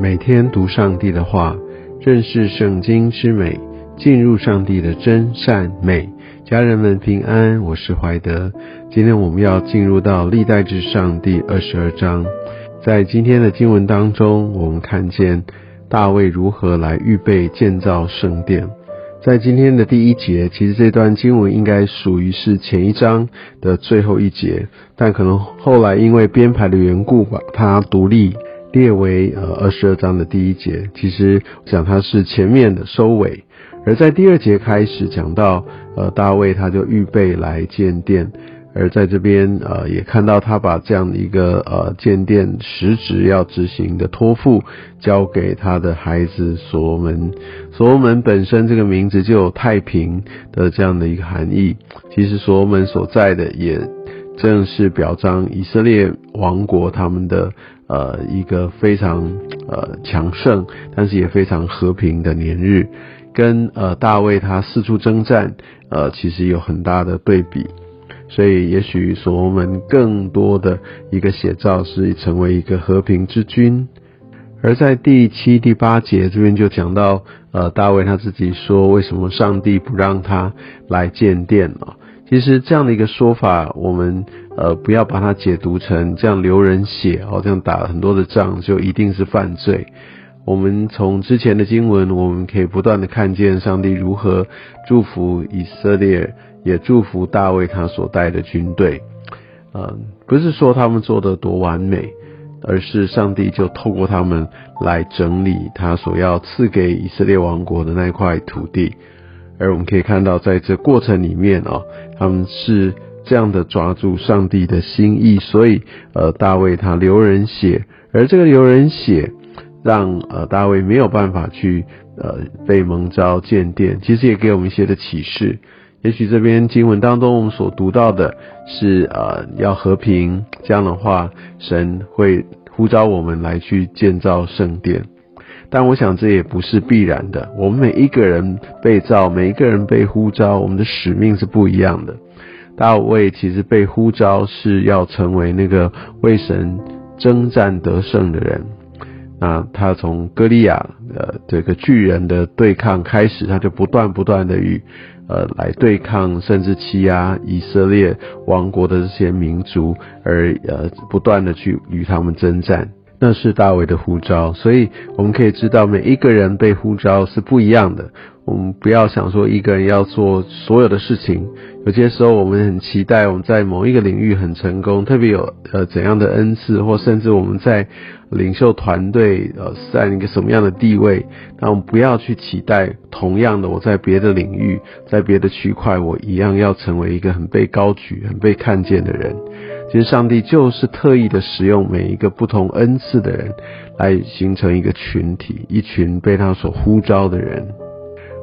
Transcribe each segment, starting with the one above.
每天读上帝的话，认识圣经之美，进入上帝的真善美。家人们平安，我是怀德。今天我们要进入到历代至上第二十二章。在今天的经文当中，我们看见大卫如何来预备建造圣殿。在今天的第一节，其实这段经文应该属于是前一章的最后一节，但可能后来因为编排的缘故，把它独立列为呃二十二章的第一节。其实讲它是前面的收尾，而在第二节开始讲到呃大卫他就预备来建殿。而在这边，呃，也看到他把这样的一个呃建殿实质要执行的托付交给他的孩子所罗门。所罗门本身这个名字就有太平的这样的一个含义。其实所罗门所在的也正是表彰以色列王国他们的呃一个非常呃强盛，但是也非常和平的年日，跟呃大卫他四处征战，呃其实有很大的对比。所以，也许所罗门更多的一个写照是成为一个和平之君。而在第七、第八节这边就讲到，呃，大卫他自己说，为什么上帝不让他来建殿啊？其实这样的一个说法，我们呃不要把它解读成这样流人血哦，这样打很多的仗就一定是犯罪。我们从之前的经文，我们可以不断的看见上帝如何祝福以色列。也祝福大卫他所带的军队，嗯，不是说他们做的多完美，而是上帝就透过他们来整理他所要赐给以色列王国的那块土地。而我们可以看到，在这过程里面啊，他们是这样的抓住上帝的心意，所以呃，大卫他流人血，而这个流人血让呃大卫没有办法去呃被蒙召建殿，其实也给我们一些的启示。也许这边经文当中我们所读到的是，呃，要和平，这样的话，神会呼召我们来去建造圣殿。但我想这也不是必然的。我们每一个人被造，每一个人被呼召，我们的使命是不一样的。大卫其实被呼召是要成为那个为神征战得胜的人。那他从歌利亚呃这个巨人的对抗开始，他就不断不断的与。呃，来对抗甚至欺压以色列王国的这些民族，而呃不断的去与他们征战，那是大卫的呼召。所以我们可以知道，每一个人被呼召是不一样的。我们不要想说一个人要做所有的事情。有些时候我们很期待我们在某一个领域很成功，特别有呃怎样的恩赐，或甚至我们在领袖团队呃在一个什么样的地位，那我们不要去期待同样的我在别的领域，在别的区块我一样要成为一个很被高举、很被看见的人。其实上帝就是特意的使用每一个不同恩赐的人，来形成一个群体，一群被他所呼召的人。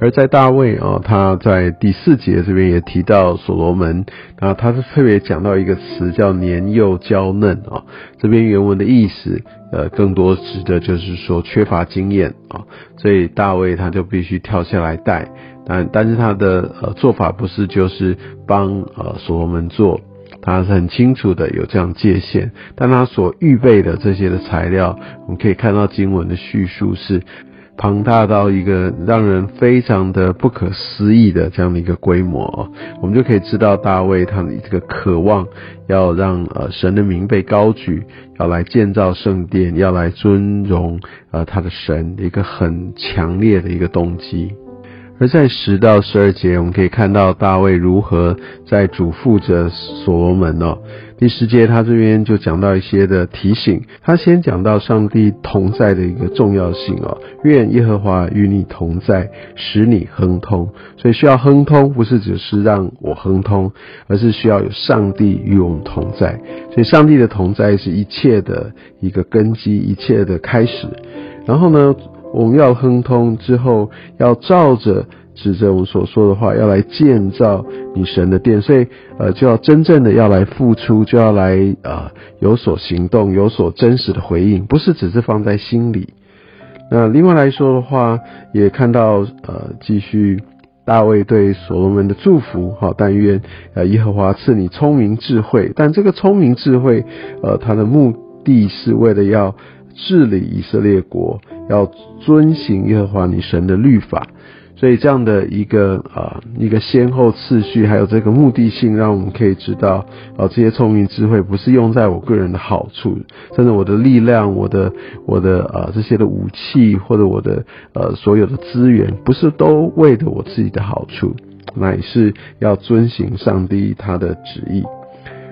而在大卫啊，他在第四节这边也提到所罗门，啊，他是特别讲到一个词叫年幼娇嫩啊，这边原文的意思，呃，更多指的就是说缺乏经验啊，所以大卫他就必须跳下来带，但但是他的呃做法不是就是帮呃所罗门做，他是很清楚的有这样界限，但他所预备的这些的材料，我们可以看到经文的叙述是。庞大到一个让人非常的不可思议的这样的一个规模，我们就可以知道大卫他的这个渴望，要让呃神的名被高举，要来建造圣殿，要来尊荣呃他的神一个很强烈的一个动机。而在十到十二节，我们可以看到大卫如何在嘱咐着所罗门哦。第十节他这边就讲到一些的提醒，他先讲到上帝同在的一个重要性哦。愿耶和华与你同在，使你亨通。所以需要亨通，不是只是让我亨通，而是需要有上帝与我们同在。所以上帝的同在是一切的一个根基，一切的开始。然后呢？我们要亨通之后，要照着指着我们所说的话，要来建造你神的殿，所以呃，就要真正的要来付出，就要来呃有所行动，有所真实的回应，不是只是放在心里。那另外来说的话，也看到呃，继续大卫对所罗门的祝福，好，但愿呃耶和华赐你聪明智慧，但这个聪明智慧，呃，它的目的是为了要治理以色列国，要遵行耶和华你神的律法。所以这样的一个啊一个先后次序，还有这个目的性，让我们可以知道啊这些聪明智慧不是用在我个人的好处，甚至我的力量、我的我的呃这些的武器或者我的呃所有的资源，不是都为了我自己的好处，乃是要遵行上帝他的旨意。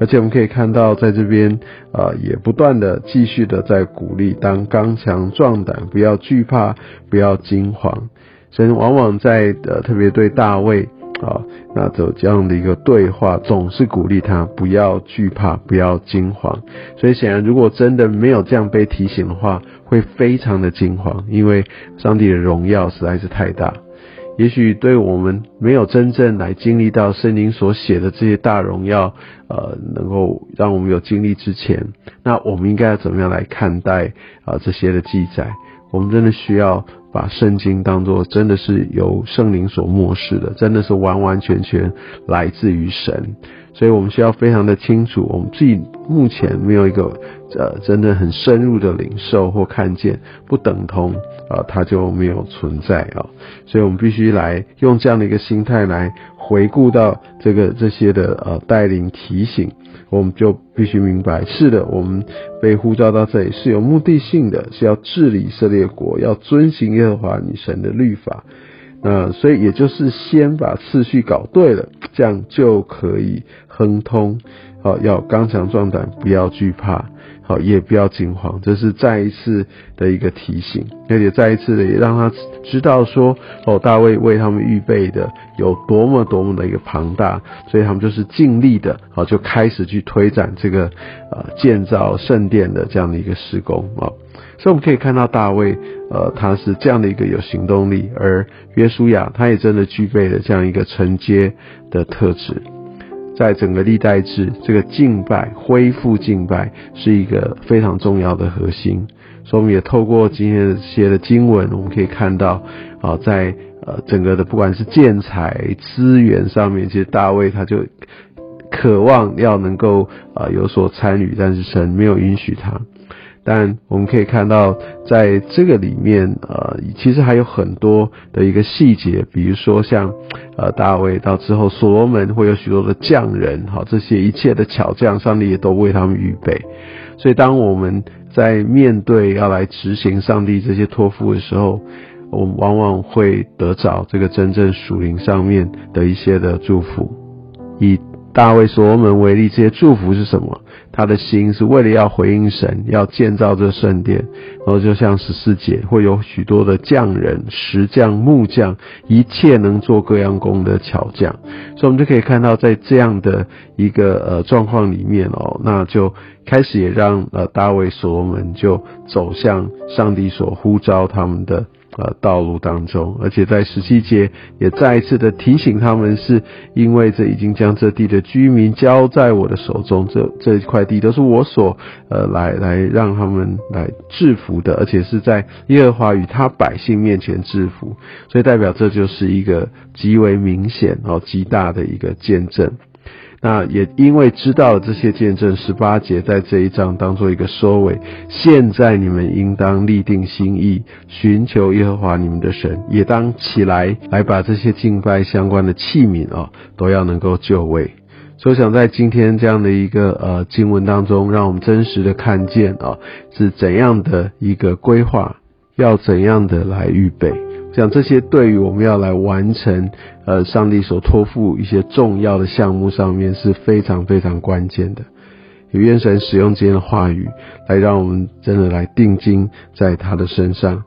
而且我们可以看到，在这边啊也不断的继续的在鼓励，当刚强壮胆，不要惧怕，不要惊慌。神往往在呃特别对大卫啊，那走这样的一个对话，总是鼓励他不要惧怕，不要惊慌。所以显然，如果真的没有这样被提醒的话，会非常的惊慌，因为上帝的荣耀实在是太大。也许对我们没有真正来经历到圣经所写的这些大荣耀，呃，能够让我们有经历之前，那我们应该要怎么样来看待啊这些的记载？我们真的需要。把圣经当作真的是由圣灵所漠视的，真的是完完全全来自于神，所以我们需要非常的清楚，我们自己目前没有一个呃真的很深入的领受或看见，不等同啊它就没有存在啊，所以我们必须来用这样的一个心态来回顾到这个这些的呃带领提醒。我们就必须明白，是的，我们被呼召到这里是有目的性的，是要治理以色列国，要遵行耶和华女神的律法。那所以也就是先把次序搞对了，这样就可以亨通。好，要刚强壮胆，不要惧怕。好，也不要惊慌，这是再一次的一个提醒，而且再一次的也让他知道说，哦，大卫为他们预备的有多么多么的一个庞大，所以他们就是尽力的，好，就开始去推展这个呃建造圣殿的这样的一个施工啊。所以我们可以看到大卫，呃，他是这样的一个有行动力，而约书亚他也真的具备了这样一个承接的特质。在整个历代志，这个敬拜恢复敬拜是一个非常重要的核心。所以我们也透过今天这些的经文，我们可以看到，啊，在呃整个的不管是建材资源上面，其实大卫他就渴望要能够啊有所参与，但是神没有允许他。但我们可以看到，在这个里面，呃，其实还有很多的一个细节，比如说像，呃，大卫到之后，所罗门会有许多的匠人，哈，这些一切的巧匠，上帝也都为他们预备。所以，当我们在面对要来执行上帝这些托付的时候，我们往往会得着这个真正属灵上面的一些的祝福。以大卫、所罗门为例，这些祝福是什么？他的心是为了要回应神，要建造这圣殿，然后就像十四节，会有许多的匠人、石匠、木匠，一切能做各样工的巧匠。所以，我们就可以看到，在这样的一个呃状况里面哦，那就开始也让呃大卫、所罗门就走向上帝所呼召他们的。呃，道路当中，而且在十七节也再一次的提醒他们，是因为这已经将这地的居民交在我的手中，这这一块地都是我所呃来来让他们来制服的，而且是在耶和华与他百姓面前制服，所以代表这就是一个极为明显哦极大的一个见证。那也因为知道这些见证，十八节在这一章当做一个收尾。现在你们应当立定心意，寻求耶和华你们的神，也当起来来把这些敬拜相关的器皿啊，都要能够就位。所以想在今天这样的一个呃经文当中，让我们真实的看见啊，是怎样的一个规划，要怎样的来预备。讲这些对于我们要来完成，呃，上帝所托付一些重要的项目上面是非常非常关键的。有愿神使用今天的话语，来让我们真的来定睛在他的身上，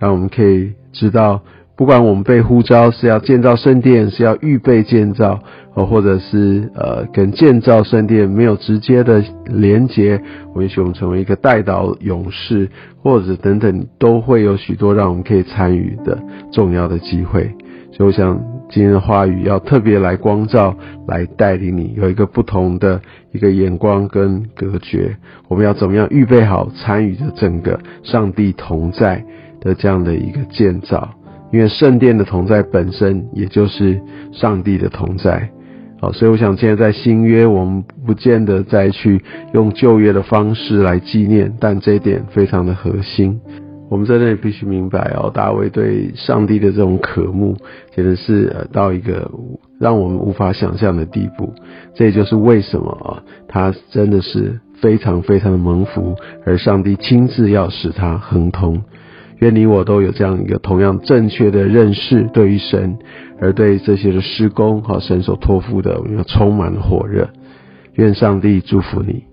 让我们可以知道。不管我们被呼召是要建造圣殿，是要预备建造，哦，或者是呃跟建造圣殿没有直接的连结，也许我们成为一个代祷勇士，或者等等，都会有许多让我们可以参与的重要的机会。所以我想今天的话语要特别来光照，来带领你有一个不同的一个眼光跟隔绝。我们要怎么样预备好参与的整个上帝同在的这样的一个建造？因为圣殿的同在本身，也就是上帝的同在，好，所以我想现在在新约，我们不见得再去用旧约的方式来纪念，但这一点非常的核心。我们在这里必须明白哦，大卫对上帝的这种渴慕，简直是呃到一个让我们无法想象的地步。这也就是为什么啊，他真的是非常非常的蒙福，而上帝亲自要使他亨通。愿你我都有这样一个同样正确的认识，对于神，而对这些的施工和神所托付的，我们要充满火热。愿上帝祝福你。